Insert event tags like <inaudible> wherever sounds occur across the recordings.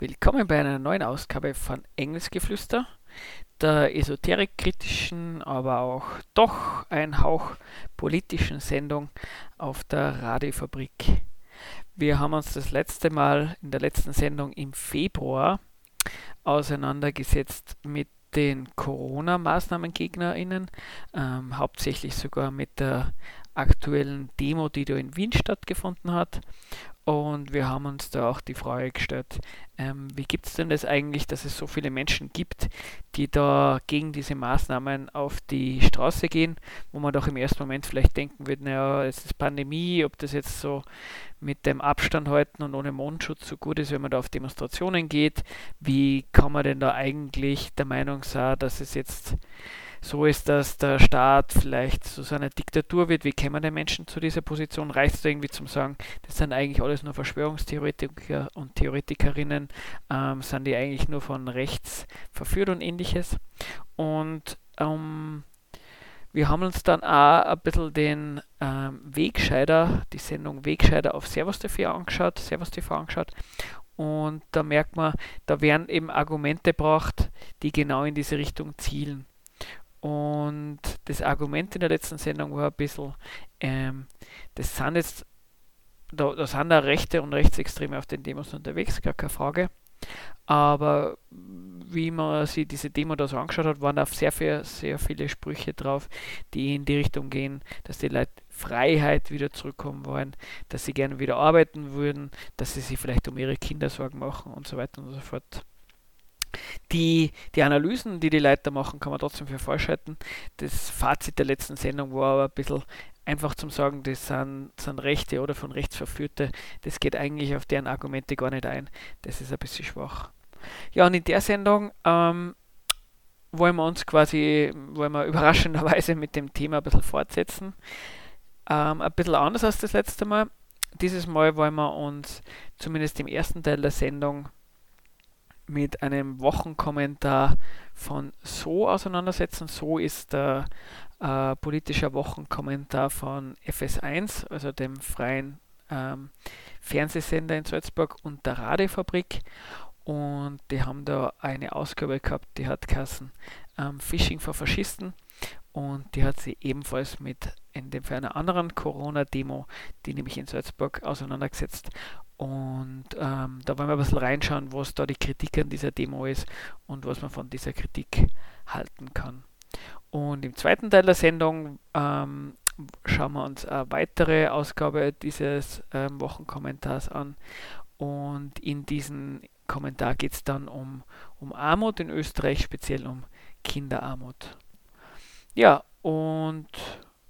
Willkommen bei einer neuen Ausgabe von Engelsgeflüster, der esoterikkritischen, aber auch doch ein Hauch politischen Sendung auf der Radiofabrik. Wir haben uns das letzte Mal in der letzten Sendung im Februar auseinandergesetzt mit den Corona-MaßnahmengegnerInnen, ähm, hauptsächlich sogar mit der aktuellen Demo, die da in Wien stattgefunden hat. Und wir haben uns da auch die Frage gestellt, ähm, wie gibt es denn das eigentlich, dass es so viele Menschen gibt, die da gegen diese Maßnahmen auf die Straße gehen, wo man doch im ersten Moment vielleicht denken würde, naja, es ist Pandemie, ob das jetzt so mit dem Abstand halten und ohne Mundschutz so gut ist, wenn man da auf Demonstrationen geht. Wie kann man denn da eigentlich der Meinung sein, dass es jetzt so ist, dass der Staat vielleicht zu so einer Diktatur wird. Wie kämen die Menschen zu dieser Position? Reicht es irgendwie zum sagen, das sind eigentlich alles nur Verschwörungstheoretiker und Theoretikerinnen, ähm, sind die eigentlich nur von rechts verführt und ähnliches. Und ähm, wir haben uns dann auch ein bisschen den ähm, Wegscheider, die Sendung Wegscheider auf Servus TV angeschaut, Servus TV angeschaut. Und da merkt man, da werden eben Argumente gebracht, die genau in diese Richtung zielen. Und das Argument in der letzten Sendung war ein bisschen, ähm, das sind jetzt, da, da sind da Rechte und Rechtsextreme auf den Demos unterwegs, gar keine Frage. Aber wie man sich diese Demo da so angeschaut hat, waren da sehr, viel, sehr viele Sprüche drauf, die in die Richtung gehen, dass die Leute Freiheit wieder zurückkommen wollen, dass sie gerne wieder arbeiten würden, dass sie sich vielleicht um ihre Kinder Sorgen machen und so weiter und so fort. Die, die Analysen, die die Leute machen, kann man trotzdem für falsch halten. Das Fazit der letzten Sendung war aber ein bisschen einfach zum Sagen, das sind, sind Rechte oder von rechts Verführte. Das geht eigentlich auf deren Argumente gar nicht ein. Das ist ein bisschen schwach. Ja, und in der Sendung ähm, wollen wir uns quasi, wollen wir überraschenderweise mit dem Thema ein bisschen fortsetzen. Ähm, ein bisschen anders als das letzte Mal. Dieses Mal wollen wir uns zumindest im ersten Teil der Sendung mit einem Wochenkommentar von So auseinandersetzen. So ist der äh, politische Wochenkommentar von FS1, also dem freien ähm, Fernsehsender in Salzburg und der Radiofabrik. Und die haben da eine Ausgabe gehabt, die hat Kassen ähm, Phishing für Faschisten. Und die hat sie ebenfalls mit in dem Fall einer anderen Corona-Demo, die nämlich in Salzburg auseinandergesetzt. Und ähm, da wollen wir ein bisschen reinschauen, was da die Kritik an dieser Demo ist und was man von dieser Kritik halten kann. Und im zweiten Teil der Sendung ähm, schauen wir uns eine weitere Ausgabe dieses ähm, Wochenkommentars an. Und in diesem Kommentar geht es dann um, um Armut in Österreich, speziell um Kinderarmut. Ja, und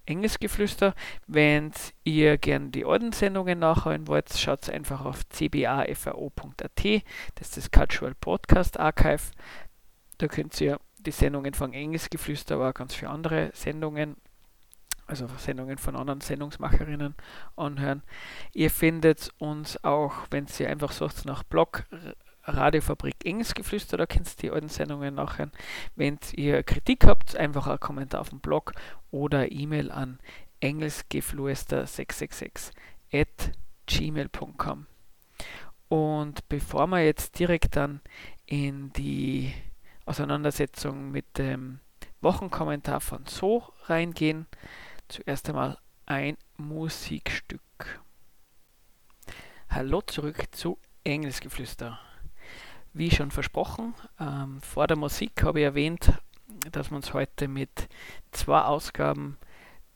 enges Geflüster. Wenn ihr gern die alten Sendungen nachhören wollt, schaut einfach auf cbafao.at. Das ist das Cultural Podcast Archive. Da könnt ihr die Sendungen von Enges Geflüster, aber auch ganz viele andere Sendungen, also Sendungen von anderen Sendungsmacherinnen anhören. Ihr findet uns auch, wenn ihr einfach sucht nach Blog Radiofabrik Engelsgeflüster, da könnt ihr die alten Sendungen nachhören. Wenn ihr Kritik habt, einfach ein Kommentar auf dem Blog oder E-Mail an engelsgeflüster666 at gmail.com. Und bevor wir jetzt direkt dann in die Auseinandersetzung mit dem Wochenkommentar von So reingehen, zuerst einmal ein Musikstück. Hallo zurück zu Engelsgeflüster. Wie schon versprochen, ähm, vor der Musik habe ich erwähnt, dass wir uns heute mit zwei Ausgaben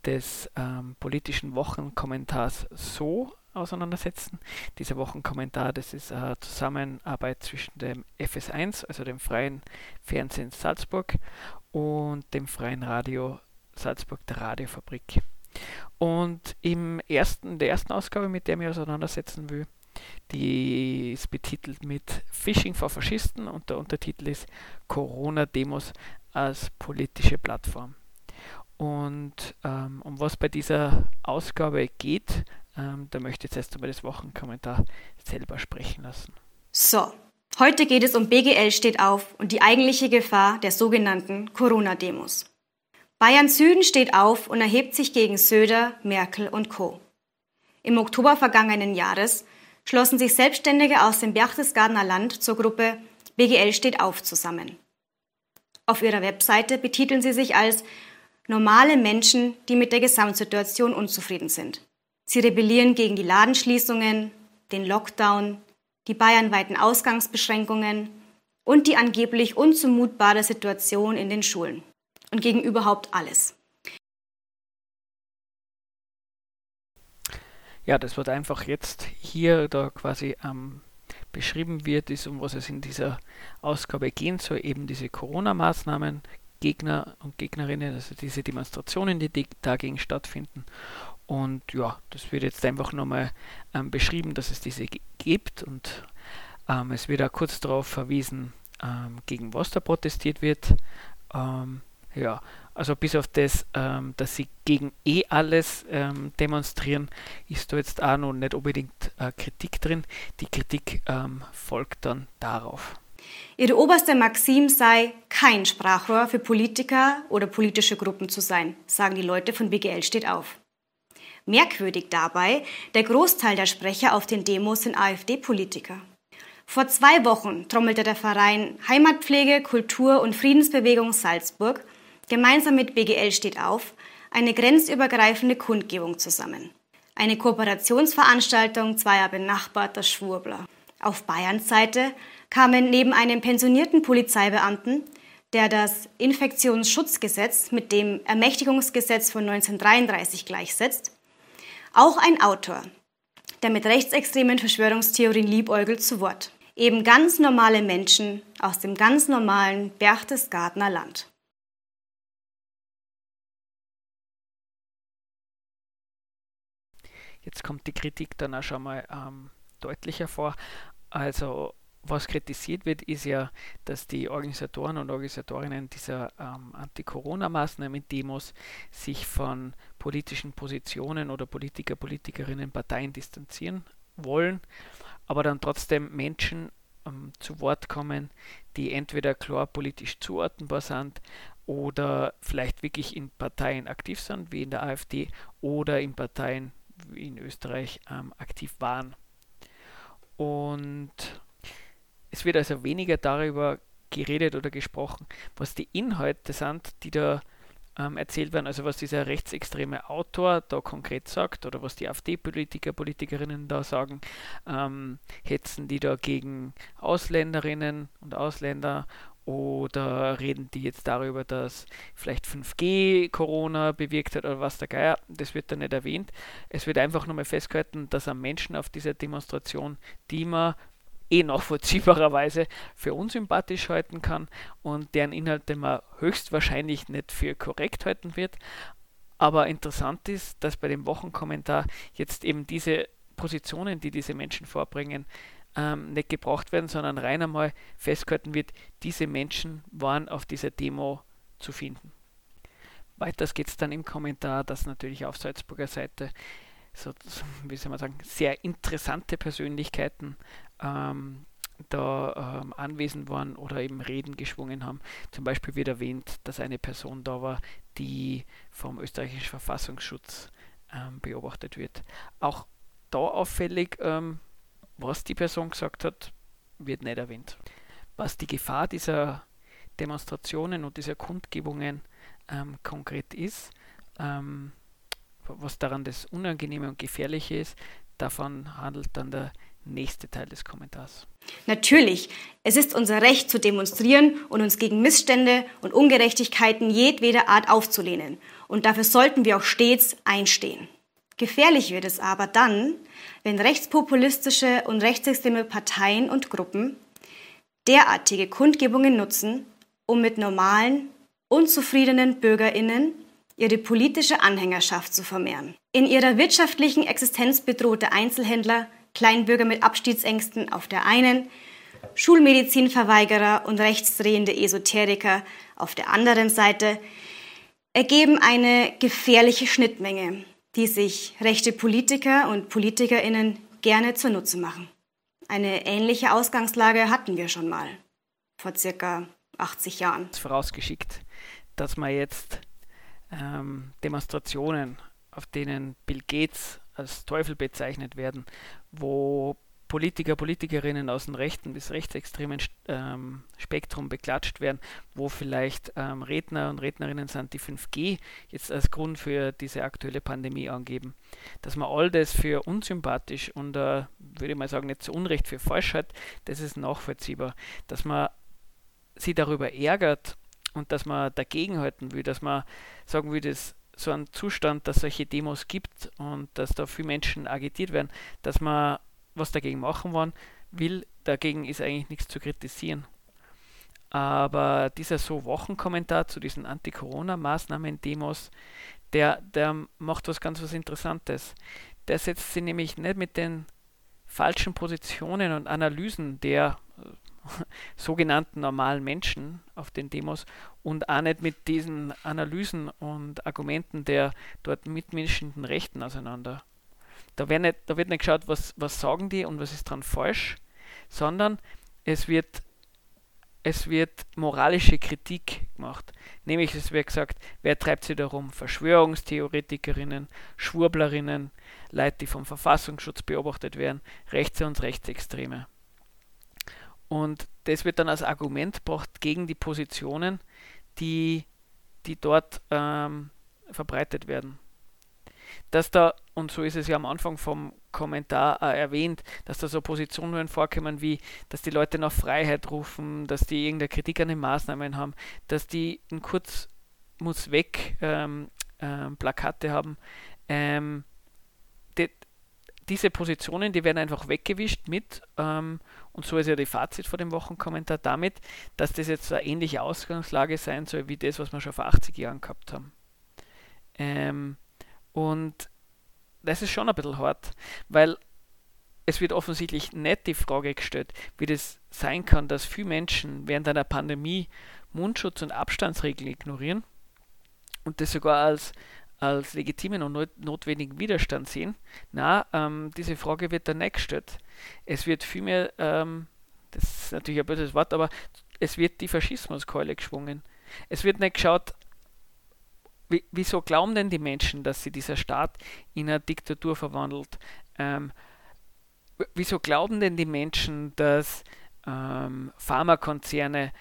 des ähm, politischen Wochenkommentars so auseinandersetzen. Dieser Wochenkommentar, das ist eine Zusammenarbeit zwischen dem FS1, also dem Freien Fernsehen Salzburg, und dem Freien Radio Salzburg, der Radiofabrik. Und im ersten, der ersten Ausgabe, mit der ich mich auseinandersetzen will, die ist betitelt mit Phishing vor Faschisten und der Untertitel ist Corona-Demos als politische Plattform. Und ähm, um was bei dieser Ausgabe geht, ähm, da möchte ich jetzt erst einmal das Wochenkommentar selber sprechen lassen. So, heute geht es um BGL steht auf und die eigentliche Gefahr der sogenannten Corona-Demos. Bayern Süden steht auf und erhebt sich gegen Söder, Merkel und Co. Im Oktober vergangenen Jahres schlossen sich Selbstständige aus dem Berchtesgadener Land zur Gruppe BGL steht auf zusammen. Auf ihrer Webseite betiteln sie sich als normale Menschen, die mit der Gesamtsituation unzufrieden sind. Sie rebellieren gegen die Ladenschließungen, den Lockdown, die bayernweiten Ausgangsbeschränkungen und die angeblich unzumutbare Situation in den Schulen und gegen überhaupt alles. Ja, das wird einfach jetzt hier da quasi ähm, beschrieben wird, ist, um was es in dieser Ausgabe gehen soll, eben diese Corona-Maßnahmen, Gegner und Gegnerinnen, also diese Demonstrationen, die dagegen stattfinden. Und ja, das wird jetzt einfach nochmal ähm, beschrieben, dass es diese gibt und ähm, es wird auch kurz darauf verwiesen, ähm, gegen was da protestiert wird. Ähm, ja, also bis auf das, ähm, dass sie gegen eh alles ähm, demonstrieren, ist da jetzt auch noch nicht unbedingt äh, Kritik drin. Die Kritik ähm, folgt dann darauf. Ihre oberste Maxim sei, kein Sprachrohr für Politiker oder politische Gruppen zu sein, sagen die Leute von BGL steht auf. Merkwürdig dabei, der Großteil der Sprecher auf den Demos sind AfD-Politiker. Vor zwei Wochen trommelte der Verein Heimatpflege, Kultur und Friedensbewegung Salzburg gemeinsam mit BGL steht auf eine grenzübergreifende Kundgebung zusammen. Eine Kooperationsveranstaltung zweier benachbarter Schwurbler. Auf Bayerns Seite kamen neben einem pensionierten Polizeibeamten, der das Infektionsschutzgesetz mit dem Ermächtigungsgesetz von 1933 gleichsetzt, auch ein Autor, der mit rechtsextremen Verschwörungstheorien liebäugelt, zu Wort. Eben ganz normale Menschen aus dem ganz normalen Berchtesgadener Land. Jetzt kommt die Kritik dann auch schon mal ähm, deutlicher vor. Also was kritisiert wird, ist ja, dass die Organisatoren und Organisatorinnen dieser ähm, Anti-Corona-Maßnahmen-Demos sich von politischen Positionen oder Politiker, Politikerinnen, Parteien distanzieren wollen, aber dann trotzdem Menschen ähm, zu Wort kommen, die entweder klar politisch zuordnenbar sind oder vielleicht wirklich in Parteien aktiv sind, wie in der AfD, oder in Parteien in Österreich ähm, aktiv waren. Und es wird also weniger darüber geredet oder gesprochen, was die Inhalte sind, die da ähm, erzählt werden, also was dieser rechtsextreme Autor da konkret sagt oder was die AfD-Politiker, Politikerinnen da sagen, ähm, hetzen die da gegen Ausländerinnen und Ausländer oder reden die jetzt darüber, dass vielleicht 5G Corona bewirkt hat oder was der Geier? Das wird da nicht erwähnt. Es wird einfach nur mal festgehalten, dass am Menschen auf dieser Demonstration, die man eh nachvollziehbarerweise für unsympathisch halten kann und deren Inhalte man höchstwahrscheinlich nicht für korrekt halten wird. Aber interessant ist, dass bei dem Wochenkommentar jetzt eben diese Positionen, die diese Menschen vorbringen, ähm, nicht gebraucht werden, sondern rein einmal festgehalten wird, diese Menschen waren auf dieser Demo zu finden. Weiters geht es dann im Kommentar, dass natürlich auf Salzburger Seite so, wie soll man sagen, sehr interessante Persönlichkeiten ähm, da ähm, anwesend waren oder eben Reden geschwungen haben. Zum Beispiel wird erwähnt, dass eine Person da war, die vom österreichischen Verfassungsschutz ähm, beobachtet wird. Auch da auffällig, ähm, was die Person gesagt hat, wird nicht erwähnt. Was die Gefahr dieser Demonstrationen und dieser Kundgebungen ähm, konkret ist, ähm, was daran das Unangenehme und Gefährliche ist, davon handelt dann der nächste Teil des Kommentars. Natürlich, es ist unser Recht zu demonstrieren und uns gegen Missstände und Ungerechtigkeiten jedweder Art aufzulehnen. Und dafür sollten wir auch stets einstehen. Gefährlich wird es aber dann, wenn rechtspopulistische und rechtsextreme Parteien und Gruppen derartige Kundgebungen nutzen, um mit normalen, unzufriedenen Bürgerinnen ihre politische Anhängerschaft zu vermehren. In ihrer wirtschaftlichen Existenz bedrohte Einzelhändler, Kleinbürger mit Abstiegsängsten auf der einen, Schulmedizinverweigerer und rechtsdrehende Esoteriker auf der anderen Seite ergeben eine gefährliche Schnittmenge, die sich rechte Politiker und Politikerinnen gerne zunutze machen. Eine ähnliche Ausgangslage hatten wir schon mal, vor circa 80 Jahren. Vorausgeschickt, dass man jetzt ähm, Demonstrationen, auf denen Bill Gates als Teufel bezeichnet werden, wo Politiker, Politikerinnen aus dem rechten bis rechtsextremen ähm, Spektrum beklatscht werden, wo vielleicht ähm, Redner und Rednerinnen sind, die 5G jetzt als Grund für diese aktuelle Pandemie angeben. Dass man all das für unsympathisch und, äh, würde ich mal sagen, nicht zu Unrecht für falsch hat, das ist nachvollziehbar. Dass man sich darüber ärgert und dass man dagegenhalten will, dass man sagen will, dass so ein Zustand, dass solche Demos gibt und dass da viele Menschen agitiert werden, dass man was dagegen machen wollen will. Dagegen ist eigentlich nichts zu kritisieren. Aber dieser so Wochenkommentar zu diesen Anti-Corona-Maßnahmen-Demos, der, der macht was ganz was Interessantes. Der setzt sich nämlich nicht mit den falschen Positionen und Analysen der äh, <laughs> sogenannten normalen Menschen auf den Demos und auch nicht mit diesen Analysen und Argumenten der dort mitmenschenden Rechten auseinander. Da, nicht, da wird nicht geschaut, was, was sagen die und was ist dran falsch, sondern es wird, es wird moralische Kritik gemacht. Nämlich es wird gesagt, wer treibt sich darum? Verschwörungstheoretikerinnen, Schwurblerinnen, Leute, die vom Verfassungsschutz beobachtet werden, Rechte und Rechtsextreme. Und das wird dann als Argument gebracht gegen die Positionen, die, die dort ähm, verbreitet werden dass da, und so ist es ja am Anfang vom Kommentar äh, erwähnt, dass da so Positionen vorkommen wie, dass die Leute nach Freiheit rufen, dass die irgendeine Kritik an den Maßnahmen haben, dass die ein Kurz muss weg ähm, ähm, Plakate haben. Ähm, die, diese Positionen, die werden einfach weggewischt mit, ähm, und so ist ja die Fazit vor dem Wochenkommentar damit, dass das jetzt eine ähnliche Ausgangslage sein soll wie das, was wir schon vor 80 Jahren gehabt haben. Ähm, und das ist schon ein bisschen hart, weil es wird offensichtlich nicht die Frage gestellt, wie das sein kann, dass viele Menschen während einer Pandemie Mundschutz und Abstandsregeln ignorieren und das sogar als, als legitimen und notwendigen Widerstand sehen. Na, ähm, diese Frage wird dann nicht gestellt. Es wird vielmehr, ähm, das ist natürlich ein böses Wort, aber es wird die Faschismuskeule geschwungen. Es wird nicht geschaut, wieso glauben denn die Menschen, dass sie dieser Staat in eine Diktatur verwandelt? Ähm, wieso glauben denn die Menschen, dass ähm, Pharmakonzerne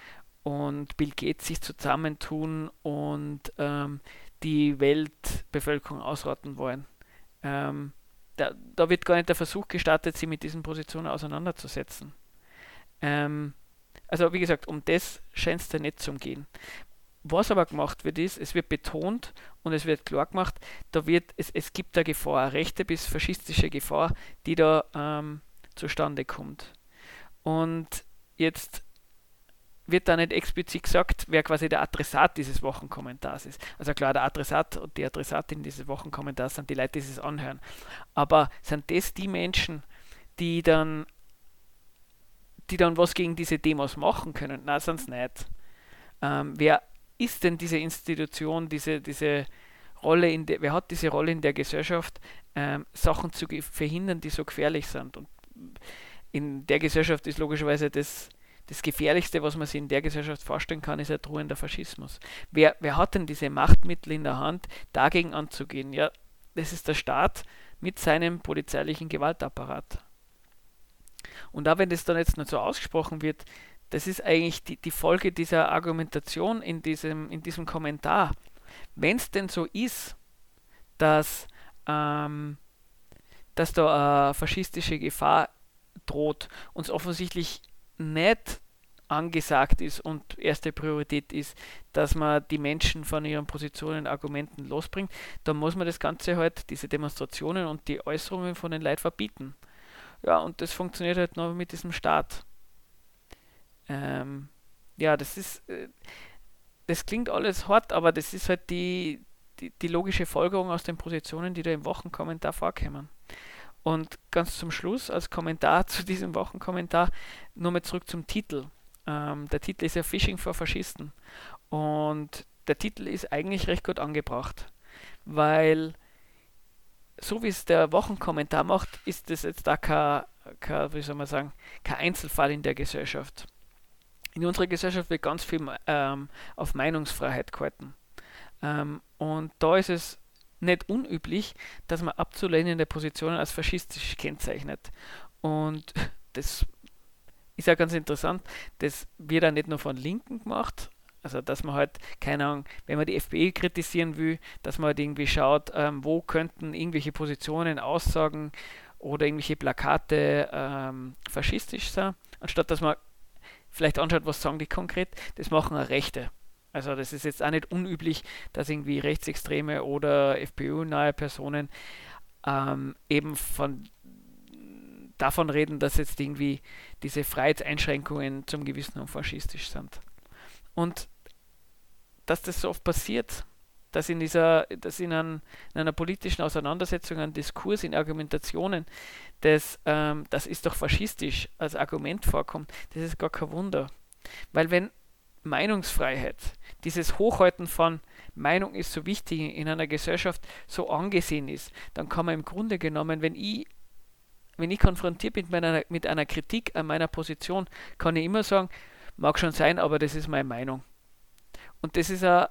und Bill Gates sich zusammentun und ähm, die Weltbevölkerung ausrotten wollen? Ähm, da, da, wird gar nicht der Versuch gestartet, sie mit diesen Positionen auseinanderzusetzen. Ähm, also wie gesagt, um das scheint es da nicht zu gehen. Was aber gemacht wird, ist, es wird betont und es wird klar gemacht, da wird, es, es gibt da Gefahr, eine rechte bis faschistische Gefahr, die da ähm, zustande kommt. Und jetzt wird da nicht explizit gesagt, wer quasi der Adressat dieses Wochenkommentars ist. Also klar, der Adressat und die Adressatin dieses Wochenkommentars sind die Leute, die es anhören. Aber sind das die Menschen, die dann, die dann was gegen diese Demos machen können? Nein, es nicht. Ähm, wer ist denn diese Institution, diese, diese Rolle, in der, wer hat diese Rolle in der Gesellschaft, ähm, Sachen zu verhindern, die so gefährlich sind? Und in der Gesellschaft ist logischerweise das, das Gefährlichste, was man sich in der Gesellschaft vorstellen kann, ist ein drohender Faschismus. Wer, wer hat denn diese Machtmittel in der Hand, dagegen anzugehen? Ja, das ist der Staat mit seinem polizeilichen Gewaltapparat. Und auch wenn das dann jetzt nicht so ausgesprochen wird, das ist eigentlich die, die Folge dieser Argumentation in diesem, in diesem Kommentar. Wenn es denn so ist, dass, ähm, dass da eine faschistische Gefahr droht, uns offensichtlich nicht angesagt ist und erste Priorität ist, dass man die Menschen von ihren Positionen und Argumenten losbringt, dann muss man das Ganze halt, diese Demonstrationen und die Äußerungen von den Leuten verbieten. Ja, und das funktioniert halt nur mit diesem Staat. Ähm, ja, das ist, äh, das klingt alles hart, aber das ist halt die, die, die, logische Folgerung aus den Positionen, die da im Wochenkommentar vorkommen. Und ganz zum Schluss, als Kommentar <laughs> zu diesem Wochenkommentar, nur mal zurück zum Titel. Ähm, der Titel ist ja Phishing for Faschisten. Und der Titel ist eigentlich recht gut angebracht, weil so wie es der Wochenkommentar macht, ist das jetzt da kein, kein, wie soll man sagen, kein Einzelfall in der Gesellschaft in unserer Gesellschaft wird ganz viel ähm, auf Meinungsfreiheit gehalten. Ähm, und da ist es nicht unüblich, dass man abzulehnende Positionen als faschistisch kennzeichnet. Und <laughs> das ist ja ganz interessant, das wird auch nicht nur von Linken gemacht, also dass man halt, keine Ahnung, wenn man die FPÖ kritisieren will, dass man halt irgendwie schaut, ähm, wo könnten irgendwelche Positionen, Aussagen oder irgendwelche Plakate ähm, faschistisch sein, anstatt dass man vielleicht anschaut, was sagen die konkret, das machen auch Rechte. Also das ist jetzt auch nicht unüblich, dass irgendwie Rechtsextreme oder FPÖ-nahe Personen ähm, eben von davon reden, dass jetzt irgendwie diese Freiheitseinschränkungen zum gewissen und faschistisch sind. Und dass das so oft passiert, dass in dieser, dass in, ein, in einer politischen Auseinandersetzung, ein Diskurs, in Argumentationen, das, ähm, das ist doch faschistisch als Argument vorkommt, das ist gar kein Wunder. Weil wenn Meinungsfreiheit, dieses Hochhalten von Meinung ist so wichtig in einer Gesellschaft so angesehen ist, dann kann man im Grunde genommen, wenn ich wenn ich konfrontiert bin mit einer, mit einer Kritik an meiner Position, kann ich immer sagen, mag schon sein, aber das ist meine Meinung. Und das ist ein,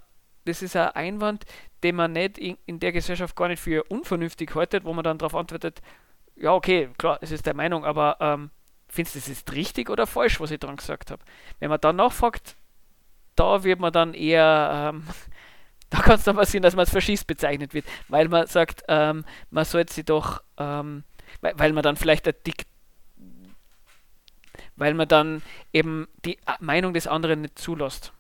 das ist ein Einwand, den man nicht in, in der Gesellschaft gar nicht für unvernünftig haltet, wo man dann darauf antwortet, ja, okay, klar, es ist der Meinung, aber ähm, findest du, das ist richtig oder falsch, was ich dran gesagt habe? Wenn man dann nachfragt, da wird man dann eher, ähm, <laughs> da kann es dann passieren, dass man als Faschist bezeichnet wird, weil man sagt, ähm, man sollte sie doch, ähm, weil, weil man dann vielleicht ein Dick weil man dann eben die Meinung des anderen nicht zulässt.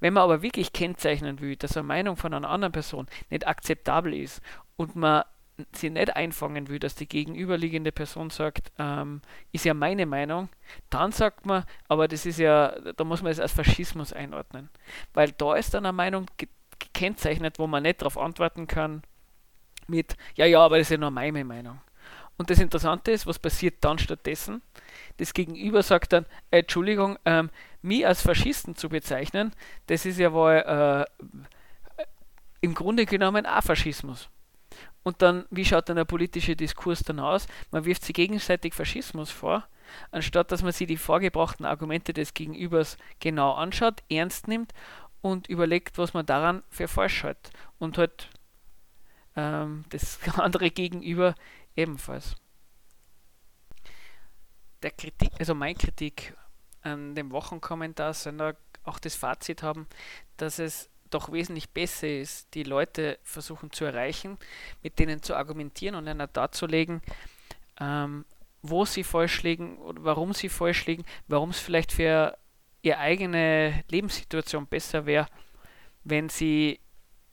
Wenn man aber wirklich kennzeichnen will, dass eine Meinung von einer anderen Person nicht akzeptabel ist und man sie nicht einfangen will, dass die gegenüberliegende Person sagt, ähm, ist ja meine Meinung, dann sagt man, aber das ist ja, da muss man es als Faschismus einordnen. Weil da ist dann eine Meinung gekennzeichnet, wo man nicht darauf antworten kann mit, ja, ja, aber das ist ja nur meine Meinung. Und das Interessante ist, was passiert dann stattdessen? Das Gegenüber sagt dann, äh, Entschuldigung, ähm, mich als Faschisten zu bezeichnen, das ist ja wohl äh, im Grunde genommen auch Faschismus. Und dann, wie schaut dann der politische Diskurs dann aus? Man wirft sich gegenseitig Faschismus vor, anstatt dass man sich die vorgebrachten Argumente des Gegenübers genau anschaut, ernst nimmt und überlegt, was man daran für falsch hält. Und halt ähm, das <laughs> andere Gegenüber ebenfalls. Der Kritik, also meine Kritik an dem Wochenkommentar soll auch das Fazit haben, dass es doch wesentlich besser ist, die Leute versuchen zu erreichen, mit denen zu argumentieren und ihnen darzulegen, ähm, wo sie falsch liegen oder warum sie falsch liegen, warum es vielleicht für ihre eigene Lebenssituation besser wäre, wenn sie,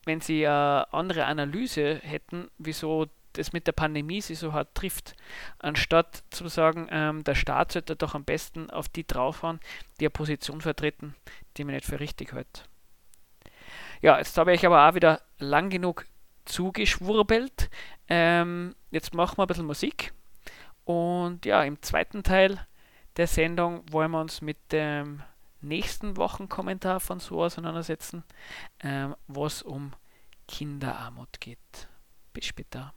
wenn sie eine andere Analyse hätten, wieso das mit der Pandemie sie so hart trifft, anstatt zu sagen, ähm, der Staat sollte doch am besten auf die draufhauen, die eine Position vertreten, die man nicht für richtig hält. Ja, jetzt habe ich aber auch wieder lang genug zugeschwurbelt. Ähm, jetzt machen wir ein bisschen Musik. Und ja, im zweiten Teil der Sendung wollen wir uns mit dem nächsten Wochenkommentar von so auseinandersetzen, ähm, was um Kinderarmut geht. Bis später.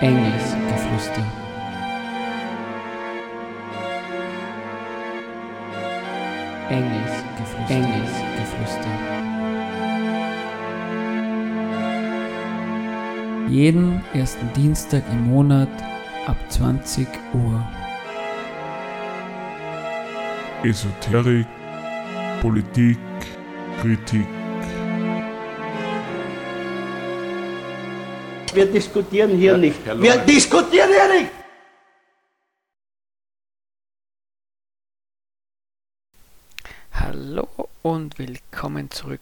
Engelsgeflüster. Engelsgeflüster. Engelsgeflüster. Jeden ersten Dienstag im Monat ab 20 Uhr. Esoterik, Politik, Kritik. Wir diskutieren hier ja, nicht. Wir diskutieren hier nicht! Hallo und willkommen zurück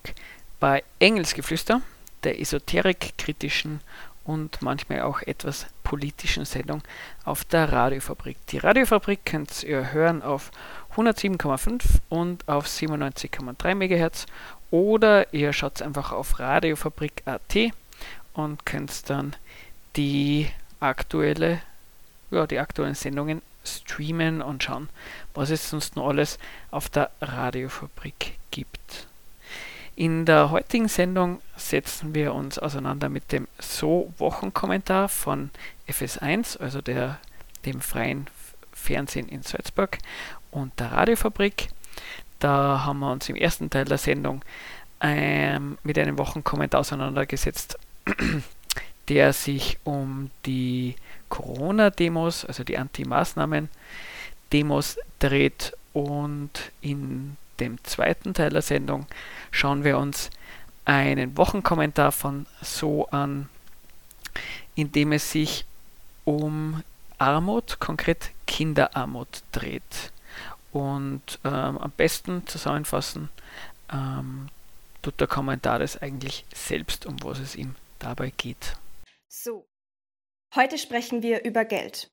bei Engelsgeflüster, der esoterik-kritischen und manchmal auch etwas politischen Sendung auf der Radiofabrik. Die Radiofabrik könnt ihr hören auf 107,5 und auf 97,3 MHz oder ihr schaut einfach auf radiofabrik.at und könnt dann die aktuelle, ja, die aktuellen Sendungen streamen und schauen, was es sonst noch alles auf der Radiofabrik gibt. In der heutigen Sendung setzen wir uns auseinander mit dem So-Wochenkommentar von FS1, also der, dem freien Fernsehen in Salzburg und der Radiofabrik. Da haben wir uns im ersten Teil der Sendung ähm, mit einem Wochenkommentar auseinandergesetzt, <clears throat> der sich um die Corona-Demos, also die Anti-Maßnahmen-Demos dreht und in dem zweiten Teil der Sendung schauen wir uns einen Wochenkommentar von So an, in dem es sich um Armut, konkret Kinderarmut dreht. Und ähm, am besten zusammenfassen ähm, tut der Kommentar das eigentlich selbst, um was es ihm dabei geht. So, heute sprechen wir über Geld.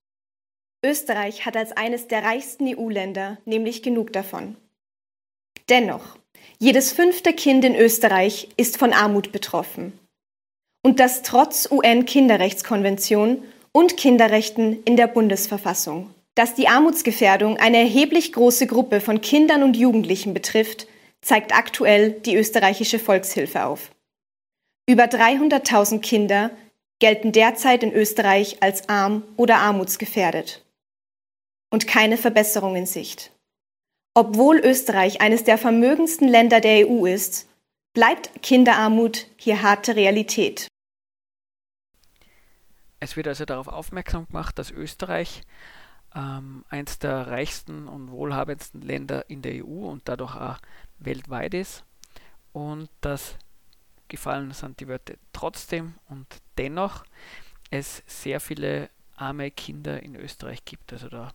Österreich hat als eines der reichsten EU-Länder nämlich genug davon. Dennoch, jedes fünfte Kind in Österreich ist von Armut betroffen. Und das trotz UN-Kinderrechtskonvention und Kinderrechten in der Bundesverfassung. Dass die Armutsgefährdung eine erheblich große Gruppe von Kindern und Jugendlichen betrifft, zeigt aktuell die österreichische Volkshilfe auf. Über 300.000 Kinder gelten derzeit in Österreich als arm oder armutsgefährdet. Und keine Verbesserung in Sicht. Obwohl Österreich eines der vermögendsten Länder der EU ist, bleibt Kinderarmut hier harte Realität. Es wird also darauf aufmerksam gemacht, dass Österreich ähm, eines der reichsten und wohlhabendsten Länder in der EU und dadurch auch weltweit ist und dass gefallen sind die Wörter trotzdem und dennoch es sehr viele arme Kinder in Österreich gibt. Also da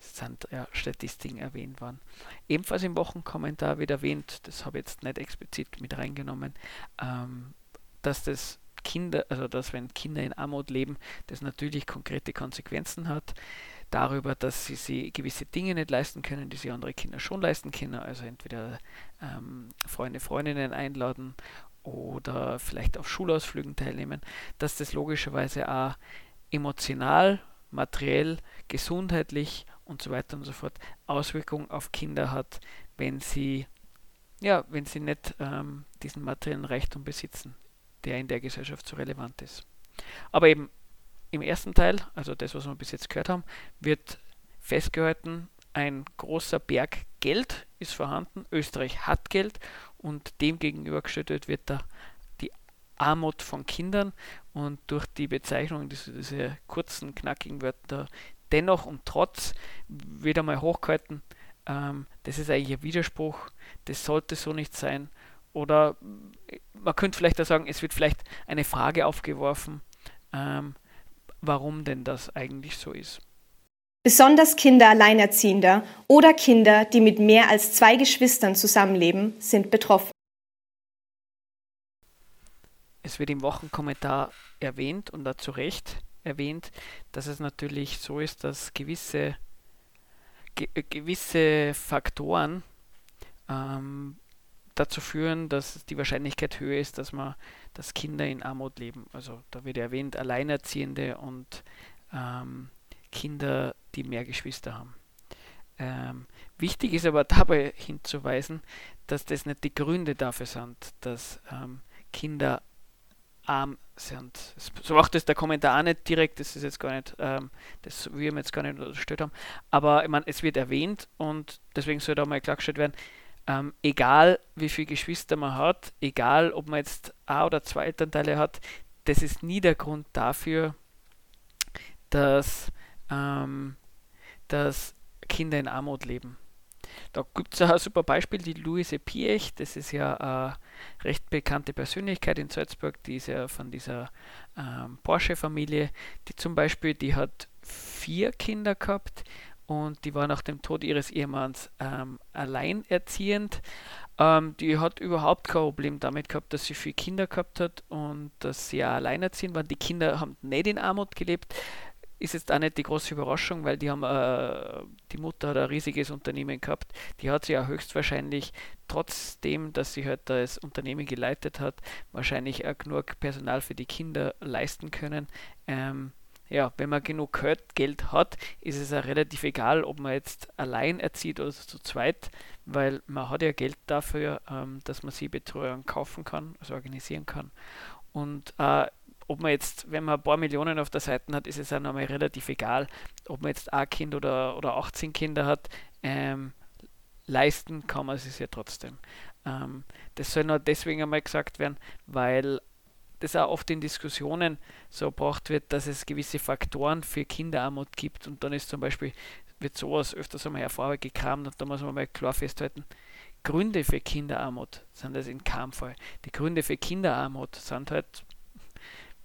sind ja, Statistiken erwähnt worden. Ebenfalls im Wochenkommentar wird erwähnt, das habe ich jetzt nicht explizit mit reingenommen, ähm, dass das Kinder, also dass wenn Kinder in Armut leben, das natürlich konkrete Konsequenzen hat. Darüber, dass sie, sie gewisse Dinge nicht leisten können, die sie andere Kinder schon leisten können. Also entweder ähm, Freunde, Freundinnen einladen oder vielleicht auf Schulausflügen teilnehmen, dass das logischerweise auch emotional, materiell, gesundheitlich und so weiter und so fort Auswirkungen auf Kinder hat, wenn sie, ja, wenn sie nicht ähm, diesen materiellen Reichtum besitzen, der in der Gesellschaft so relevant ist. Aber eben im ersten Teil, also das, was wir bis jetzt gehört haben, wird festgehalten, ein großer Berg Geld ist vorhanden, Österreich hat Geld und dem gegenübergestellt wird da die Armut von Kindern und durch die Bezeichnung dieser, dieser kurzen, knackigen Wörter dennoch und trotz wieder mal hochgehalten, ähm, das ist eigentlich ein Widerspruch, das sollte so nicht sein. Oder man könnte vielleicht auch sagen, es wird vielleicht eine Frage aufgeworfen, ähm, warum denn das eigentlich so ist. Besonders Kinder Alleinerziehender oder Kinder, die mit mehr als zwei Geschwistern zusammenleben, sind betroffen. Es wird im Wochenkommentar erwähnt und da zu Recht, erwähnt, dass es natürlich so ist, dass gewisse, ge gewisse Faktoren ähm, dazu führen, dass die Wahrscheinlichkeit höher ist, dass man, dass Kinder in Armut leben. Also da wird erwähnt, Alleinerziehende und ähm, Kinder, die mehr Geschwister haben. Ähm, wichtig ist aber <laughs> dabei hinzuweisen, dass das nicht die Gründe dafür sind, dass ähm, Kinder arm sind. So macht das der Kommentar auch nicht direkt, das ist jetzt gar nicht, ähm, das wir jetzt gar nicht unterstellt haben. Aber ich meine, es wird erwähnt und deswegen soll da mal klargestellt werden, ähm, egal wie viele Geschwister man hat, egal ob man jetzt ein oder zwei Elternteile hat, das ist nie der Grund dafür, dass, ähm, dass Kinder in Armut leben. Da gibt es ein super Beispiel, die Louise Piech, das ist ja eine recht bekannte Persönlichkeit in Salzburg, die ist ja von dieser ähm, Porsche-Familie, die zum Beispiel, die hat vier Kinder gehabt und die war nach dem Tod ihres Ehemanns ähm, alleinerziehend. Ähm, die hat überhaupt kein Problem damit gehabt, dass sie viele Kinder gehabt hat und dass sie ja alleinerziehend waren. Die Kinder haben nicht in Armut gelebt ist jetzt auch nicht die große Überraschung, weil die haben, äh, die Mutter hat ein riesiges Unternehmen gehabt. Die hat sie ja höchstwahrscheinlich, trotzdem, dass sie halt das Unternehmen geleitet hat, wahrscheinlich auch genug Personal für die Kinder leisten können. Ähm, ja, wenn man genug Geld hat, ist es auch relativ egal, ob man jetzt allein erzieht oder zu zweit, weil man hat ja Geld dafür, ähm, dass man sie Betreuung kaufen kann, also organisieren kann. Und äh, ob man jetzt, wenn man ein paar Millionen auf der Seite hat, ist es auch nochmal relativ egal, ob man jetzt ein Kind oder, oder 18 Kinder hat. Ähm, leisten kann man es ja trotzdem. Ähm, das soll nur deswegen einmal gesagt werden, weil das auch oft in Diskussionen so gebracht wird, dass es gewisse Faktoren für Kinderarmut gibt und dann ist zum Beispiel, wird sowas öfters einmal hervorgekramt und da muss man mal klar festhalten, Gründe für Kinderarmut sind das in keinem Fall. Die Gründe für Kinderarmut sind halt,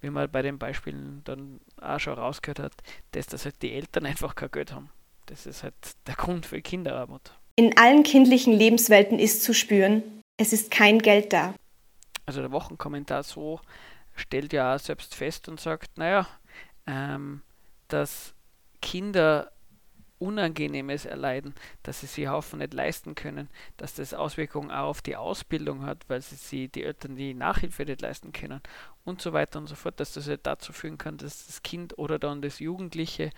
wie man bei den Beispielen dann auch schon rausgehört hat, dass, dass halt die Eltern einfach kein Geld haben. Das ist halt der Grund für Kinderarmut. In allen kindlichen Lebenswelten ist zu spüren, es ist kein Geld da. Also der Wochenkommentar so stellt ja auch selbst fest und sagt, naja, ähm, dass Kinder Unangenehmes erleiden, dass sie sich Haufen nicht leisten können, dass das Auswirkungen auch auf die Ausbildung hat, weil sie, sie die Eltern die Nachhilfe nicht leisten können und so weiter und so fort, dass das halt dazu führen kann, dass das Kind oder dann das Jugendliche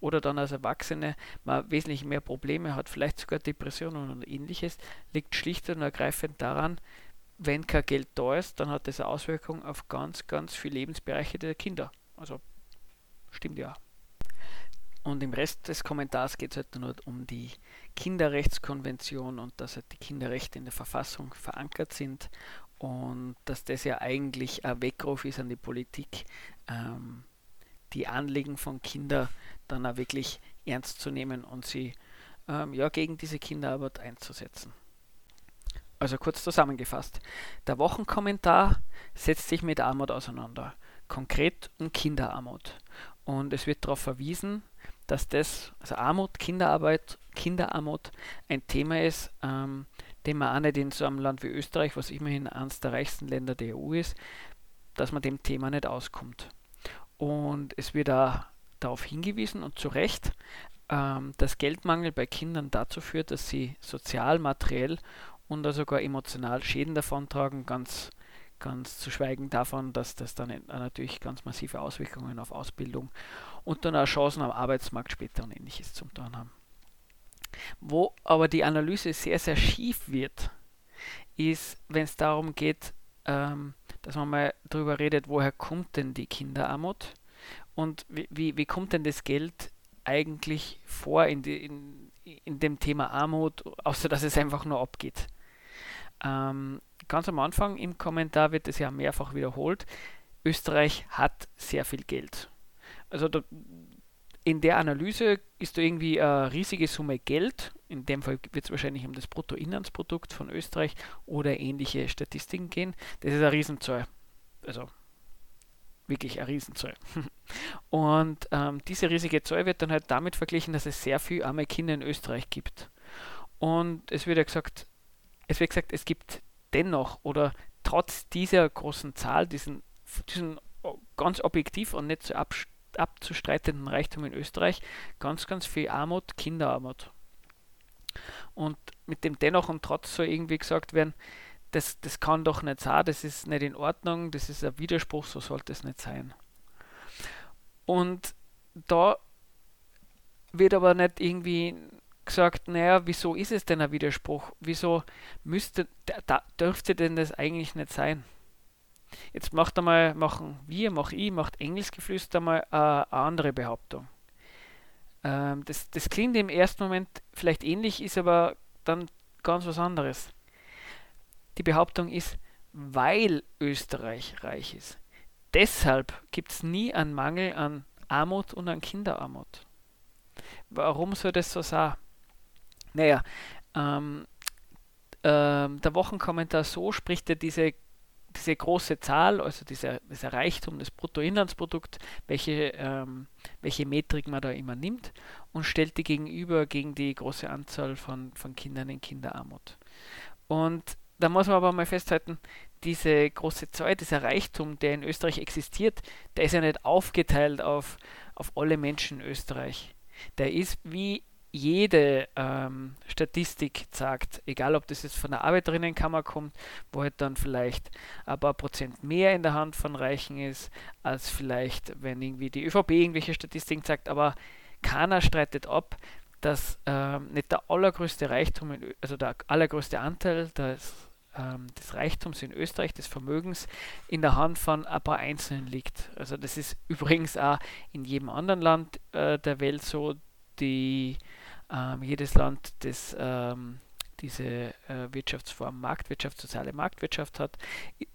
oder dann als Erwachsene mal wesentlich mehr Probleme hat, vielleicht sogar Depressionen und ähnliches, liegt schlicht und ergreifend daran, wenn kein Geld da ist, dann hat das eine Auswirkung auf ganz, ganz viele Lebensbereiche der Kinder. Also stimmt ja. Und im Rest des Kommentars geht es halt nur um die Kinderrechtskonvention und dass halt die Kinderrechte in der Verfassung verankert sind und dass das ja eigentlich ein Weckruf ist an die Politik, ähm, die Anliegen von Kindern dann auch wirklich ernst zu nehmen und sie ähm, ja, gegen diese Kinderarbeit einzusetzen. Also kurz zusammengefasst. Der Wochenkommentar setzt sich mit Armut auseinander, konkret um Kinderarmut. Und es wird darauf verwiesen, dass das, also Armut, Kinderarbeit, Kinderarmut ein Thema ist, ähm, den man auch nicht in so einem Land wie Österreich, was immerhin eines der reichsten Länder der EU ist, dass man dem Thema nicht auskommt. Und es wird auch darauf hingewiesen und zu Recht, ähm, dass Geldmangel bei Kindern dazu führt, dass sie sozial, materiell und sogar emotional Schäden davontragen, ganz, ganz zu schweigen davon, dass das dann natürlich ganz massive Auswirkungen auf Ausbildung und dann auch Chancen am Arbeitsmarkt später und ähnliches zum tun haben. Wo aber die Analyse sehr, sehr schief wird, ist, wenn es darum geht, ähm, dass man mal darüber redet, woher kommt denn die Kinderarmut und wie, wie, wie kommt denn das Geld eigentlich vor in, die, in, in dem Thema Armut, außer dass es einfach nur abgeht. Ähm, ganz am Anfang im Kommentar wird es ja mehrfach wiederholt, Österreich hat sehr viel Geld. Also da, in der Analyse ist da irgendwie eine riesige Summe Geld, in dem Fall wird es wahrscheinlich um das Bruttoinlandsprodukt von Österreich oder ähnliche Statistiken gehen. Das ist eine Riesenzahl. Also wirklich eine Riesenzahl. <laughs> Und ähm, diese riesige Zahl wird dann halt damit verglichen, dass es sehr viele arme Kinder in Österreich gibt. Und es wird ja gesagt, es wird gesagt, es gibt dennoch oder trotz dieser großen Zahl, diesen, diesen ganz objektiv und nicht so abzustreitenden Reichtum in Österreich, ganz, ganz viel Armut, Kinderarmut. Und mit dem dennoch und trotz soll irgendwie gesagt werden, das, das kann doch nicht sein, das ist nicht in Ordnung, das ist ein Widerspruch, so sollte es nicht sein. Und da wird aber nicht irgendwie gesagt, naja, wieso ist es denn ein Widerspruch? Wieso müsste, da, dürfte denn das eigentlich nicht sein? Jetzt macht einmal, machen wir, mach ich, macht Engelsgeflüster mal äh, eine andere Behauptung. Ähm, das, das klingt im ersten Moment vielleicht ähnlich, ist aber dann ganz was anderes. Die Behauptung ist, weil Österreich reich ist. Deshalb gibt es nie einen Mangel an Armut und an Kinderarmut. Warum soll das so sein? Naja, ähm, ähm, der Wochenkommentar so spricht er diese, diese große Zahl, also dieser, dieser Reichtum des Bruttoinlandsprodukt, welche, ähm, welche Metrik man da immer nimmt, und stellt die gegenüber gegen die große Anzahl von, von Kindern in Kinderarmut. Und da muss man aber mal festhalten, diese große Zahl, dieser Reichtum, der in Österreich existiert, der ist ja nicht aufgeteilt auf, auf alle Menschen in Österreich. Der ist wie jede ähm, Statistik sagt, egal ob das jetzt von der Arbeiterinnenkammer kommt, wo halt dann vielleicht ein paar Prozent mehr in der Hand von Reichen ist, als vielleicht, wenn irgendwie die ÖVP irgendwelche Statistiken sagt, aber keiner streitet ab, dass ähm, nicht der allergrößte Reichtum, in, also der allergrößte Anteil des, ähm, des Reichtums in Österreich, des Vermögens, in der Hand von ein paar Einzelnen liegt. Also das ist <laughs> übrigens auch in jedem anderen Land äh, der Welt so, die ähm, jedes Land, das ähm, diese äh, Wirtschaftsform Marktwirtschaft, soziale Marktwirtschaft hat.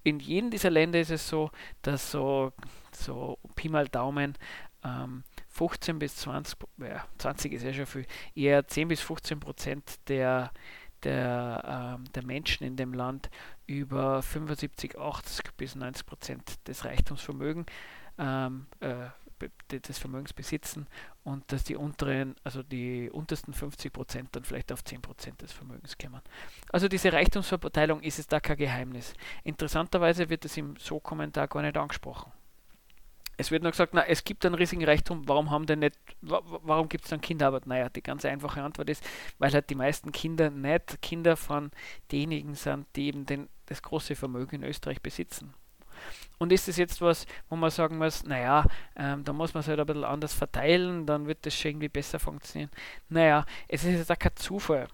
In jedem dieser Länder ist es so, dass so, so Pi mal Daumen ähm, 15 bis 20, ja, 20 ist ja schon viel, eher 10 bis 15 Prozent der, der, ähm, der Menschen in dem Land über 75, 80 bis 90 Prozent des Reichtumsvermögens ähm, äh, des Vermögens besitzen und dass die unteren, also die untersten 50 Prozent dann vielleicht auf 10 Prozent des Vermögens kommen. Also diese Reichtumsverteilung ist es da kein Geheimnis. Interessanterweise wird es im So-Kommentar gar nicht angesprochen. Es wird nur gesagt, na, es gibt einen riesigen Reichtum, warum haben denn nicht, warum gibt es dann Kinderarbeit? Naja, die ganz einfache Antwort ist, weil halt die meisten Kinder nicht Kinder von denjenigen sind, die eben den, das große Vermögen in Österreich besitzen. Und ist es jetzt was, wo man sagen muss, naja, ähm, da muss man es halt ein bisschen anders verteilen, dann wird das schon irgendwie besser funktionieren. Naja, es ist jetzt auch kein Zufall,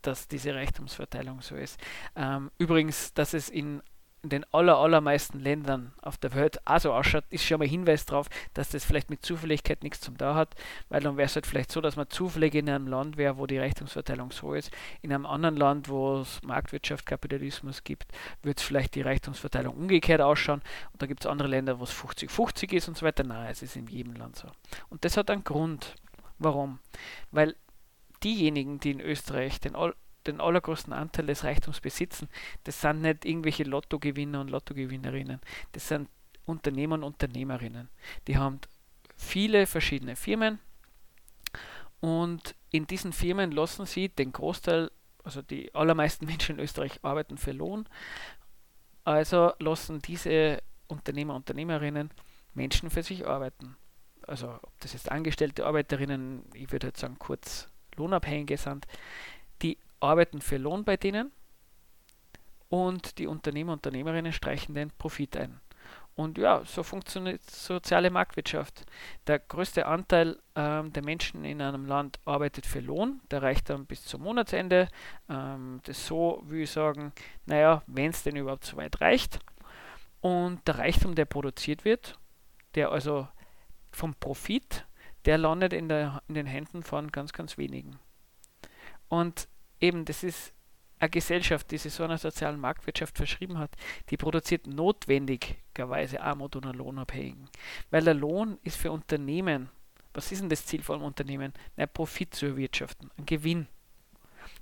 dass diese Reichtumsverteilung so ist. Ähm, übrigens, dass es in in den aller, allermeisten Ländern auf der Welt auch so ausschaut, ist schon mal Hinweis darauf, dass das vielleicht mit Zufälligkeit nichts zum da hat, weil dann wäre es halt vielleicht so, dass man zufällig in einem Land wäre, wo die Reichtumsverteilung so ist. In einem anderen Land, wo es Marktwirtschaft, Kapitalismus gibt, wird es vielleicht die Reichtumsverteilung umgekehrt ausschauen. Und da gibt es andere Länder, wo es 50-50 ist und so weiter. Nein, es ist in jedem Land so. Und das hat einen Grund. Warum? Weil diejenigen, die in Österreich den den allergrößten Anteil des Reichtums besitzen, das sind nicht irgendwelche Lottogewinner und Lottogewinnerinnen. Das sind Unternehmer und Unternehmerinnen. Die haben viele verschiedene Firmen und in diesen Firmen lassen sie den Großteil, also die allermeisten <laughs> Menschen in Österreich arbeiten für Lohn, also lassen diese Unternehmer und Unternehmerinnen Menschen für sich arbeiten. Also ob das jetzt angestellte Arbeiterinnen, ich würde jetzt sagen kurz Lohnabhängige sind, arbeiten für Lohn bei denen und die Unternehmer und Unternehmerinnen streichen den Profit ein. Und ja, so funktioniert soziale Marktwirtschaft. Der größte Anteil ähm, der Menschen in einem Land arbeitet für Lohn, der reicht dann bis zum Monatsende. Ähm, das so, wie ich sagen, naja, wenn es denn überhaupt so weit reicht. Und der Reichtum, der produziert wird, der also vom Profit, der landet in, der, in den Händen von ganz, ganz wenigen. Und eben, das ist eine Gesellschaft, die sich so einer sozialen Marktwirtschaft verschrieben hat, die produziert notwendigerweise Armut und Lohnabhängigen. Weil der Lohn ist für Unternehmen, was ist denn das Ziel von einem Unternehmen? Ein Profit zu erwirtschaften, ein Gewinn.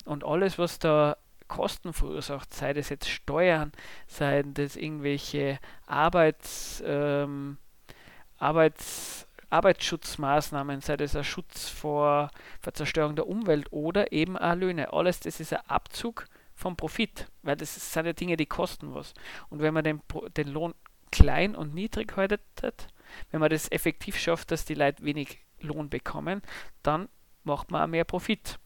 Und alles, was da Kosten verursacht, sei das jetzt Steuern, sei das irgendwelche Arbeits, ähm, Arbeits Arbeitsschutzmaßnahmen, sei das ein Schutz vor, vor Zerstörung der Umwelt oder eben auch Löhne. Alles das ist ein Abzug vom Profit, weil das sind ja Dinge, die kosten was. Und wenn man den, den Lohn klein und niedrig haltet, wenn man das effektiv schafft, dass die Leute wenig Lohn bekommen, dann macht man auch mehr Profit.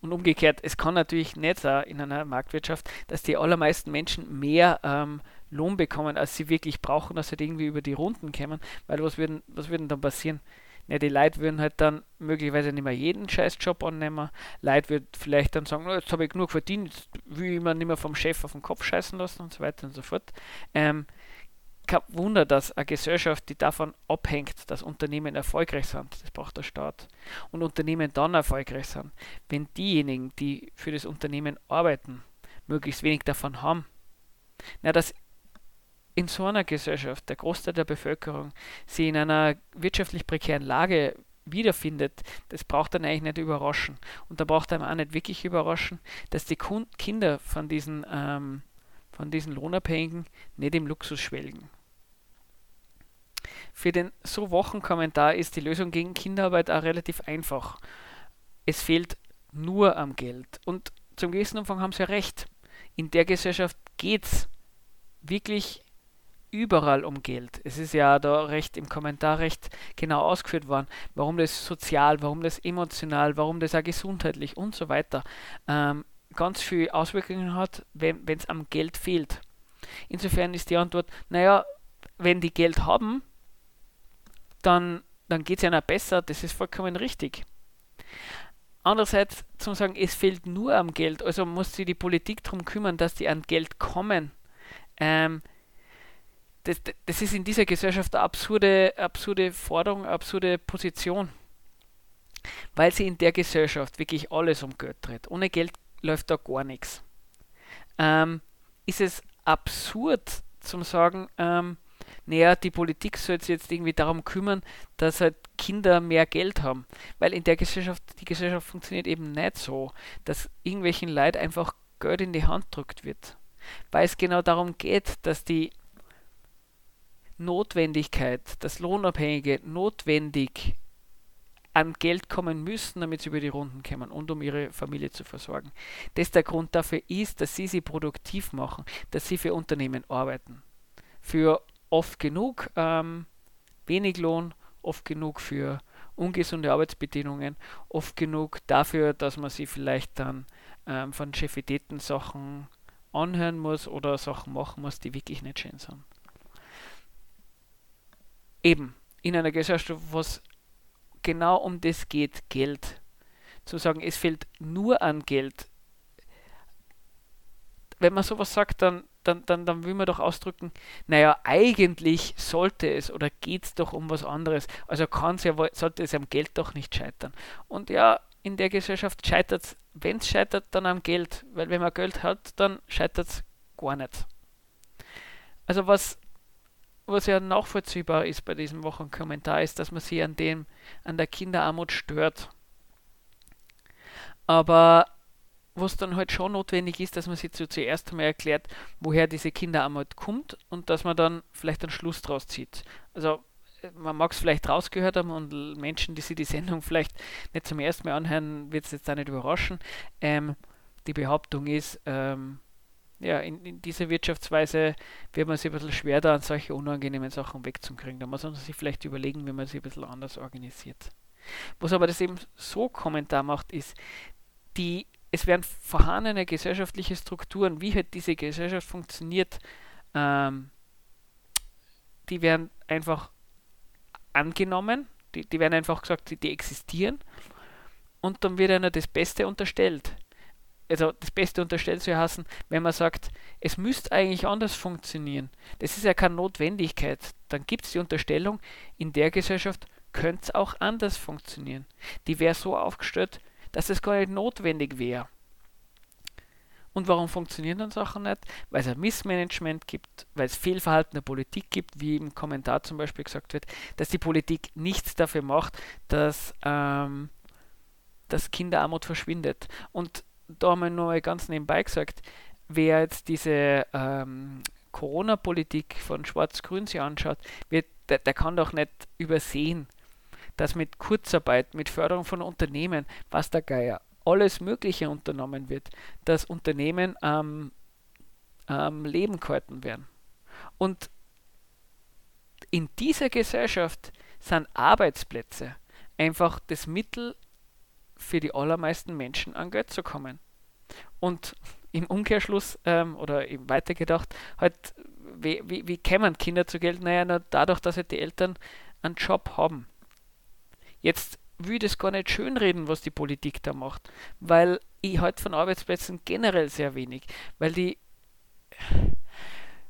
Und umgekehrt, es kann natürlich nicht sein in einer Marktwirtschaft, dass die allermeisten Menschen mehr ähm, Lohn bekommen, als sie wirklich brauchen, dass sie irgendwie über die Runden kommen, weil was würden, was würden dann passieren? Ja, die Leute würden halt dann möglicherweise nicht mehr jeden Scheißjob annehmen. Leute würden vielleicht dann sagen, oh, jetzt habe ich genug verdient, jetzt will ich mir nicht mehr vom Chef auf den Kopf scheißen lassen und so weiter und so fort. Ähm, kein Wunder, dass eine Gesellschaft, die davon abhängt, dass Unternehmen erfolgreich sind, das braucht der Staat, und Unternehmen dann erfolgreich sind, wenn diejenigen, die für das Unternehmen arbeiten, möglichst wenig davon haben, na, dass in so einer Gesellschaft der Großteil der Bevölkerung sich in einer wirtschaftlich prekären Lage wiederfindet, das braucht dann eigentlich nicht überraschen. Und da braucht einem auch nicht wirklich überraschen, dass die Kinder von diesen, ähm, von diesen Lohnabhängigen nicht im Luxus schwelgen. Für den so Wochenkommentar ist die Lösung gegen Kinderarbeit auch relativ einfach. Es fehlt nur am Geld. Und zum gewissen Umfang haben sie ja recht. In der Gesellschaft geht es wirklich überall um Geld. Es ist ja da recht im Kommentar recht genau ausgeführt worden, warum das sozial, warum das emotional, warum das auch gesundheitlich und so weiter ähm, ganz viele Auswirkungen hat, wenn es am Geld fehlt. Insofern ist die Antwort, naja, wenn die Geld haben, dann, dann geht es ihnen besser, das ist vollkommen richtig. Andererseits zum sagen, es fehlt nur am Geld, also muss sich die Politik darum kümmern, dass die an Geld kommen. Ähm, das, das ist in dieser Gesellschaft eine absurde, absurde Forderung, eine absurde Position. Weil sie in der Gesellschaft wirklich alles um Geld dreht. Ohne Geld läuft da gar nichts. Ähm, ist es absurd zum sagen, ähm, naja, die Politik soll sich jetzt irgendwie darum kümmern, dass halt Kinder mehr Geld haben. Weil in der Gesellschaft, die Gesellschaft funktioniert eben nicht so, dass irgendwelchen Leuten einfach Geld in die Hand drückt wird. Weil es genau darum geht, dass die Notwendigkeit, dass Lohnabhängige notwendig an Geld kommen müssen, damit sie über die Runden kommen und um ihre Familie zu versorgen. Das der Grund dafür ist, dass sie sie produktiv machen, dass sie für Unternehmen arbeiten. Für oft genug ähm, wenig Lohn, oft genug für ungesunde Arbeitsbedingungen, oft genug dafür, dass man sie vielleicht dann ähm, von Chefitäten Sachen anhören muss oder Sachen machen muss, die wirklich nicht schön sind. Eben, in einer Gesellschaft, wo es genau um das geht, Geld. Zu sagen, es fehlt nur an Geld. Wenn man sowas sagt, dann, dann, dann, dann will man doch ausdrücken, naja, eigentlich sollte es oder geht es doch um was anderes. Also kann ja, sollte es am Geld doch nicht scheitern. Und ja, in der Gesellschaft scheitert es, wenn es scheitert, dann am Geld. Weil wenn man Geld hat, dann scheitert es gar nicht. Also was was ja nachvollziehbar ist bei diesem Wochenkommentar, ist, dass man sich an dem, an der Kinderarmut stört. Aber was dann halt schon notwendig ist, dass man sich zuerst einmal erklärt, woher diese Kinderarmut kommt und dass man dann vielleicht einen Schluss draus zieht. Also man mag es vielleicht rausgehört haben und Menschen, die sich die Sendung vielleicht nicht zum ersten Mal anhören, wird es jetzt auch nicht überraschen. Ähm, die Behauptung ist, ähm, ja, in, in, dieser Wirtschaftsweise wird man sich ein bisschen schwer da an solche unangenehmen Sachen wegzukriegen. Da muss man sich vielleicht überlegen, wie man sich ein bisschen anders organisiert. Was aber das eben so Kommentar macht, ist, die, es werden vorhandene gesellschaftliche Strukturen, wie halt diese Gesellschaft funktioniert, ähm, die werden einfach angenommen, die, die werden einfach gesagt, die, die existieren und dann wird einer das Beste unterstellt also das Beste unterstellt zu hassen, wenn man sagt, es müsste eigentlich anders funktionieren. Das ist ja keine Notwendigkeit. Dann gibt es die Unterstellung, in der Gesellschaft könnte es auch anders funktionieren. Die wäre so aufgestellt, dass es gar nicht notwendig wäre. Und warum funktionieren dann Sachen nicht? Weil es ein Missmanagement gibt, weil es Fehlverhalten der Politik gibt, wie im Kommentar zum Beispiel gesagt wird, dass die Politik nichts dafür macht, dass, ähm, dass Kinderarmut verschwindet. Und da haben wir nur ganz nebenbei gesagt, wer jetzt diese ähm, Corona-Politik von Schwarz-Grün sich anschaut, wird, der, der kann doch nicht übersehen, dass mit Kurzarbeit, mit Förderung von Unternehmen, was der Geier, alles Mögliche unternommen wird, dass Unternehmen am ähm, Leben gehalten werden. Und in dieser Gesellschaft sind Arbeitsplätze einfach das Mittel für die allermeisten Menschen an Geld zu kommen. Und im Umkehrschluss ähm, oder eben weitergedacht, halt, wie, wie, wie kämen Kinder zu Geld? Naja, na, dadurch, dass halt die Eltern einen Job haben. Jetzt will das gar nicht schönreden, was die Politik da macht, weil ich halt von Arbeitsplätzen generell sehr wenig, weil die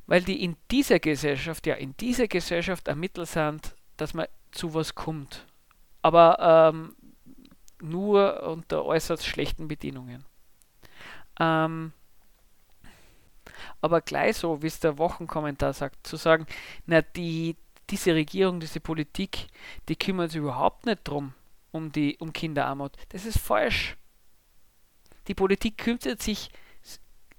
weil die in dieser Gesellschaft, ja, in dieser Gesellschaft ein Mittel sind, dass man zu was kommt. Aber ähm, nur unter äußerst schlechten Bedingungen. Ähm, aber gleich so, wie es der Wochenkommentar sagt, zu sagen, na, die, diese Regierung, diese Politik, die kümmert sich überhaupt nicht drum, um die um Kinderarmut. Das ist falsch. Die Politik kümmert sich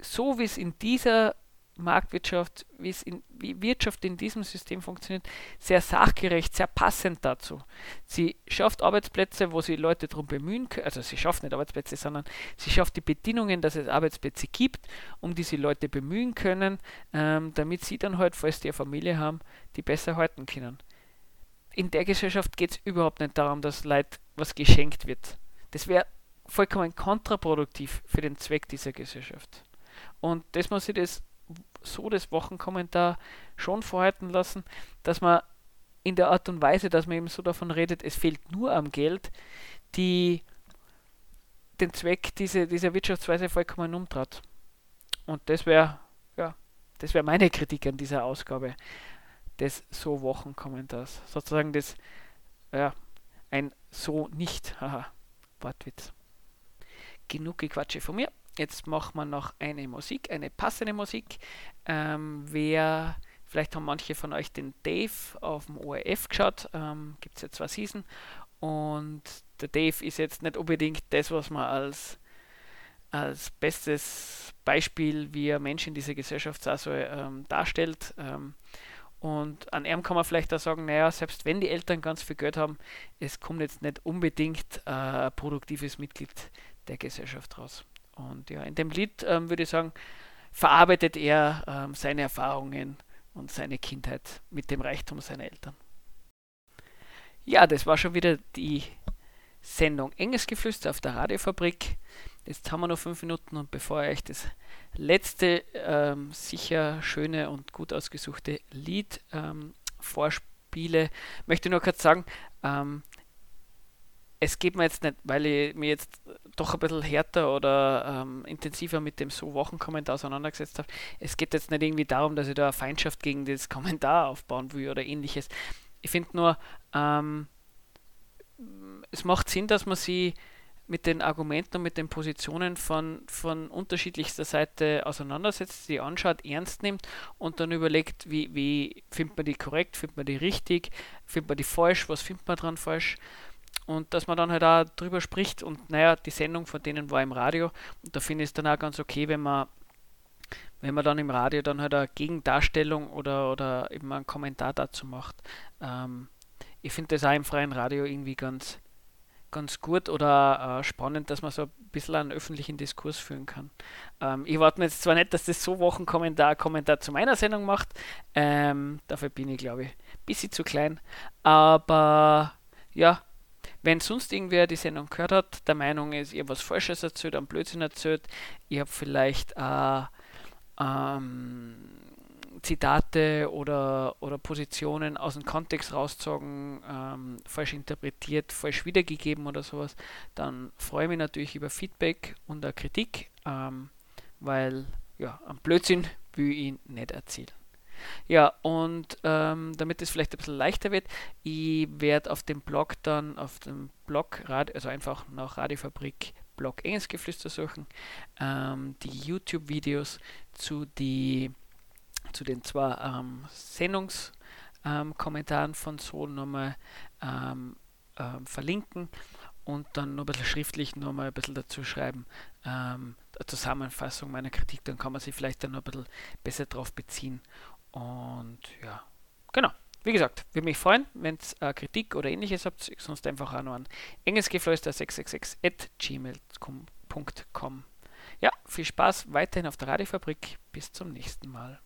so, wie es in dieser Marktwirtschaft, in, wie Wirtschaft in diesem System funktioniert, sehr sachgerecht, sehr passend dazu. Sie schafft Arbeitsplätze, wo sie Leute darum bemühen können, also sie schafft nicht Arbeitsplätze, sondern sie schafft die Bedingungen, dass es Arbeitsplätze gibt, um die sie Leute bemühen können, ähm, damit sie dann halt, falls die eine Familie haben, die besser halten können. In der Gesellschaft geht es überhaupt nicht darum, dass Leute was geschenkt wird. Das wäre vollkommen kontraproduktiv für den Zweck dieser Gesellschaft. Und das muss ich das so das Wochenkommentar schon vorhalten lassen, dass man in der Art und Weise, dass man eben so davon redet, es fehlt nur am Geld, die den Zweck dieser, dieser Wirtschaftsweise vollkommen umtrat. Und das wäre ja, das wäre meine Kritik an dieser Ausgabe des so Wochenkommentars. Sozusagen das, ja, ein so nicht, <laughs> haha, Wortwitz. Genug Gequatsche von mir jetzt machen wir noch eine Musik, eine passende Musik. Ähm, wer, vielleicht haben manche von euch den Dave auf dem ORF geschaut, ähm, gibt es ja zwei Season. Und der Dave ist jetzt nicht unbedingt das, was man als, als bestes Beispiel, wie ein Mensch in dieser Gesellschaft so, ähm, darstellt. Ähm, und an ihm kann man vielleicht auch sagen, naja, selbst wenn die Eltern ganz viel Geld haben, es kommt jetzt nicht unbedingt äh, ein produktives Mitglied der Gesellschaft raus. Und ja, in dem Lied ähm, würde ich sagen, verarbeitet er ähm, seine Erfahrungen und seine Kindheit mit dem Reichtum seiner Eltern. Ja, das war schon wieder die Sendung Enges Geflüster auf der Radiofabrik. Jetzt haben wir noch fünf Minuten und bevor ich euch das letzte ähm, sicher schöne und gut ausgesuchte Lied ähm, vorspiele, möchte ich nur kurz sagen, ähm, es geht mir jetzt nicht, weil ich mir jetzt doch ein bisschen härter oder ähm, intensiver mit dem so Wochenkommentar auseinandergesetzt habe. Es geht jetzt nicht irgendwie darum, dass ich da eine Feindschaft gegen das Kommentar aufbauen will oder ähnliches. Ich finde nur, ähm, es macht Sinn, dass man sie mit den Argumenten und mit den Positionen von, von unterschiedlichster Seite auseinandersetzt, sie anschaut, ernst nimmt und dann überlegt, wie, wie findet man die korrekt, findet man die richtig, findet man die falsch, was findet man dran falsch und dass man dann halt auch drüber spricht und naja, die Sendung von denen war im Radio und da finde ich es dann auch ganz okay, wenn man wenn man dann im Radio dann halt eine Gegendarstellung oder, oder eben einen Kommentar dazu macht. Ähm, ich finde das auch im freien Radio irgendwie ganz, ganz gut oder äh, spannend, dass man so ein bisschen einen öffentlichen Diskurs führen kann. Ähm, ich warte mir jetzt zwar nicht, dass das so Wochenkommentar Kommentar zu meiner Sendung macht, ähm, dafür bin ich glaube ich ein bisschen zu klein, aber ja, wenn sonst irgendwer die Sendung gehört hat, der Meinung ist, ihr habt was Falsches erzählt, einen Blödsinn erzählt, ihr habt vielleicht äh, ähm, Zitate oder, oder Positionen aus dem Kontext rausgezogen, ähm, falsch interpretiert, falsch wiedergegeben oder sowas, dann freue ich mich natürlich über Feedback und Kritik, ähm, weil ja, ein Blödsinn will ich nicht erzählen. Ja, und ähm, damit es vielleicht ein bisschen leichter wird, ich werde auf dem Blog dann, auf dem Blog, also einfach nach Radiofabrik Blog Engelsgeflüster suchen, ähm, die YouTube-Videos zu, zu den zwei ähm, Sendungskommentaren von so nochmal ähm, ähm, verlinken und dann noch ein bisschen schriftlich nochmal ein bisschen dazu schreiben, ähm, Zusammenfassung meiner Kritik, dann kann man sich vielleicht dann noch ein bisschen besser darauf beziehen und ja, genau. Wie gesagt, würde mich freuen, wenn es äh, Kritik oder ähnliches habt, sonst einfach auch noch an engelsgeflüster666 at gmail.com. Ja, viel Spaß weiterhin auf der Radiofabrik. Bis zum nächsten Mal.